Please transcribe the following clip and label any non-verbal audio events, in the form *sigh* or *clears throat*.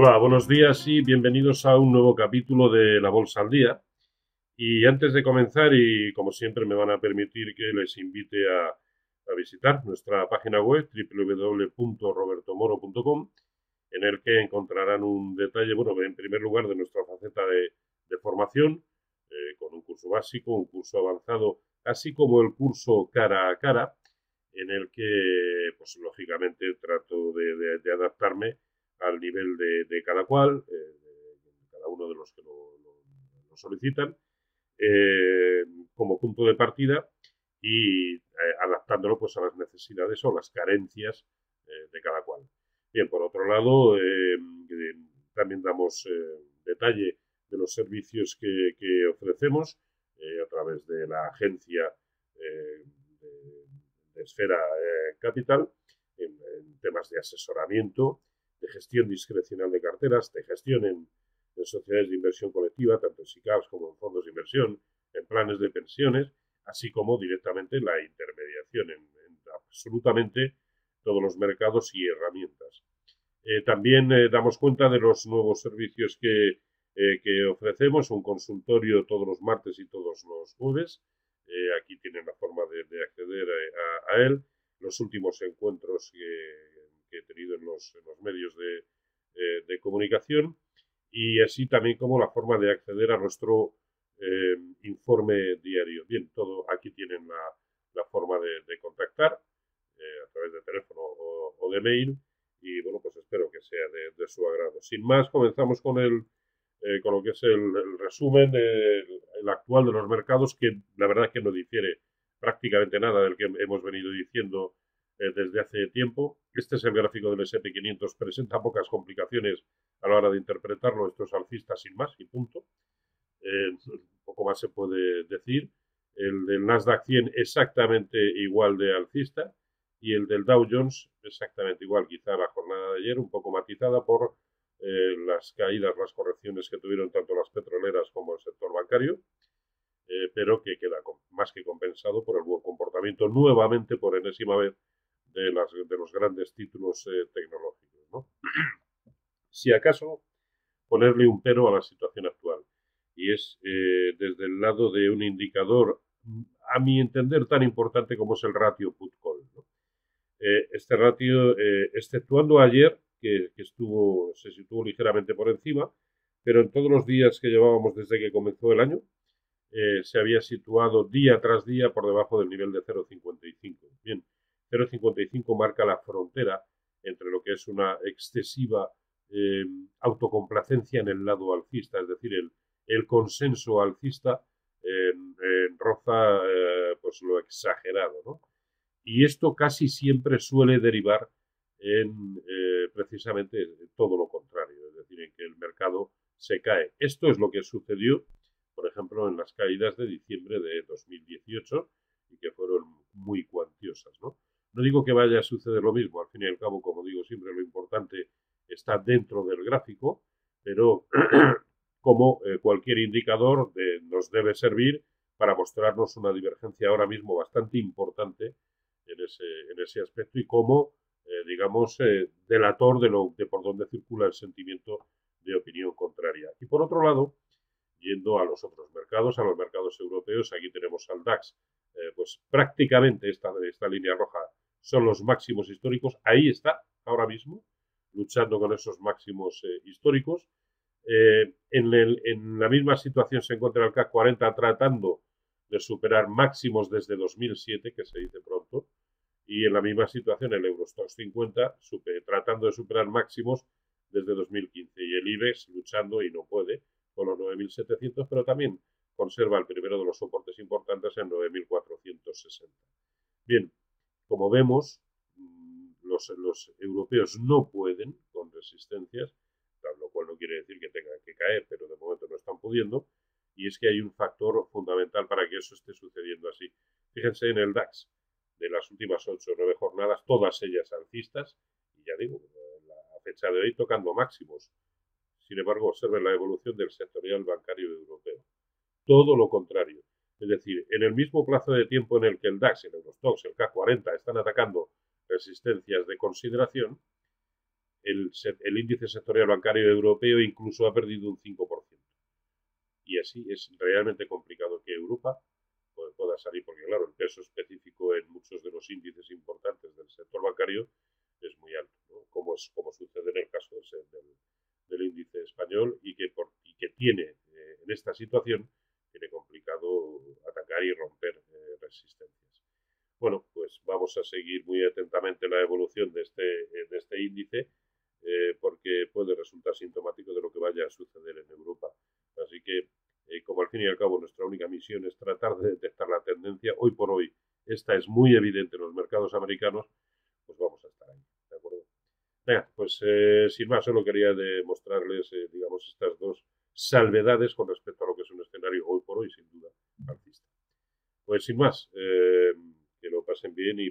Hola, buenos días y bienvenidos a un nuevo capítulo de La Bolsa al Día. Y antes de comenzar, y como siempre me van a permitir que les invite a, visitar nuestra página web www.robertomoro.com, en el que encontrarán un detalle, bueno, en primer lugar de nuestra faceta de, formación, eh, con un curso básico, un curso avanzado, así como el curso cara a cara, en el que, pues lógicamente, trato de, adaptarme al nivel de, cada cual, eh, de cada uno de los que lo, solicitan, eh, como punto de partida y eh, adaptándolo pues a las necesidades o las carencias de cada cual. Bien, por otro lado, también damos detalle de los servicios que, ofrecemos a través de la agencia de, Esfera Capital en, temas de asesoramiento de gestión discrecional de carteras, de gestión en, sociedades de inversión colectiva, tanto en SICAPs como en fondos de inversión, en planes de pensiones, así como directamente la intermediación en, absolutamente todos los mercados y herramientas. Eh, también eh, damos cuenta de los nuevos servicios que, eh, ofrecemos, un consultorio todos los martes y todos los jueves. aquí tienen la forma de, acceder a, a, él. Los últimos encuentros que que he tenido en los, medios eh, de, comunicación y así también como la forma de acceder a nuestro eh, informe diario. Bien, todo aquí tienen la, forma de, contactar eh, a través de teléfono o, de mail y bueno, pues espero que sea de, su agrado. Sin más, comenzamos con el con lo que es el, resumen, el, actual de los mercados, que la verdad es que no difiere prácticamente nada del que hemos venido diciendo eh, desde hace tiempo. Este es el gráfico del SP500, presenta pocas complicaciones a la hora de interpretarlo. Esto es alcista sin más y punto. Eh, poco más se puede decir. El del Nasdaq 100 exactamente igual de alcista y el del Dow Jones exactamente igual. Quizá la jornada de ayer un poco matizada por eh, las caídas, las correcciones que tuvieron tanto las petroleras como el sector bancario. pero que queda más que compensado por el buen comportamiento nuevamente por enésima vez de, las, de los grandes títulos eh, tecnológicos. ¿no? *clears throat* si acaso ponerle un pero a la situación actual, y es eh, desde el lado de un indicador, a mi entender, tan importante como es el ratio put-call. Eh, este ratio, exceptuando ayer, que, que, estuvo, se situó ligeramente por encima, pero en todos los días que llevábamos desde que comenzó el año, se había situado día tras día por debajo del nivel de 0,55. Bien, 0,55 marca la frontera entre lo que es una excesiva eh, autocomplacencia en el lado alcista, es decir, el, consenso alcista roza eh, pues lo exagerado. ¿no? Y esto casi siempre suele derivar en eh, precisamente todo lo contrario, es decir, en que el mercado se cae. Esto es lo que sucedió, por ejemplo, en las caídas de diciembre de 2018 y que fueron muy cuantiosas. ¿no? No digo que vaya a suceder lo mismo, al fin y al cabo, como digo siempre, lo importante está dentro del gráfico, pero *clears throat* como eh, cualquier indicador nos debe servir para mostrarnos una divergencia ahora mismo bastante importante en ese, en ese aspecto y como, eh, digamos, eh, delator de, lo, de por dónde circula el sentimiento de opinión contraria. Y por otro lado, yendo a los otros mercados, a los mercados europeos, aquí tenemos al DAX, pues prácticamente esta, esta línea roja son los máximos históricos. Ahí está, ahora mismo, luchando con esos máximos eh, históricos. Eh, en, la misma situación se encuentra el CAC 40 tratando de superar máximos desde 2007, que se dice pronto, y en la misma situación el Eurostoxx 50 tratando de superar máximos desde 2015 y el IBEX luchando y no puede con los 9.700, pero también conserva el primero de los soportes importantes en 9.460. Bien, como vemos, los, europeos no pueden con resistencias, lo cual no quiere decir que tengan que caer, pero de momento no están pudiendo, y es que hay un factor fundamental para que eso esté sucediendo así. Fíjense en el DAX, de las últimas 8 o 9 jornadas, todas ellas alcistas, y ya digo, la fecha de hoy tocando máximos. Sin embargo, observen la evolución del sectorial bancario europeo. Todo lo contrario. Es decir, en el mismo plazo de tiempo en el que el DAX, el Eurostox, el K40 están atacando resistencias de consideración, el, índice sectorial bancario europeo incluso ha perdido un 5%. Y así es realmente complicado que Europa pueda salir, porque claro, el peso específico en muchos de los índices importantes del sector bancario es muy alto, como, es, como sucede en el caso del, índice español y que, por, y que tiene eh, en esta situación, tiene complicado atacar y romper eh, resistencias. Bueno, pues vamos a seguir muy atentamente la evolución de este, de este índice eh, porque puede resultar sintomático de lo que vaya a suceder en Europa. Así que, eh, como al fin y al cabo nuestra única misión es tratar de detectar la tendencia, hoy por hoy esta es muy evidente en los mercados americanos, pues vamos a estar ahí. ¿De acuerdo? Venga, pues eh, sin más, solo quería demostrarles, digamos, estas dos salvedades con respecto a lo que es un escenario hoy por hoy, sin duda, alcista. Pues sin más, pasen bien y,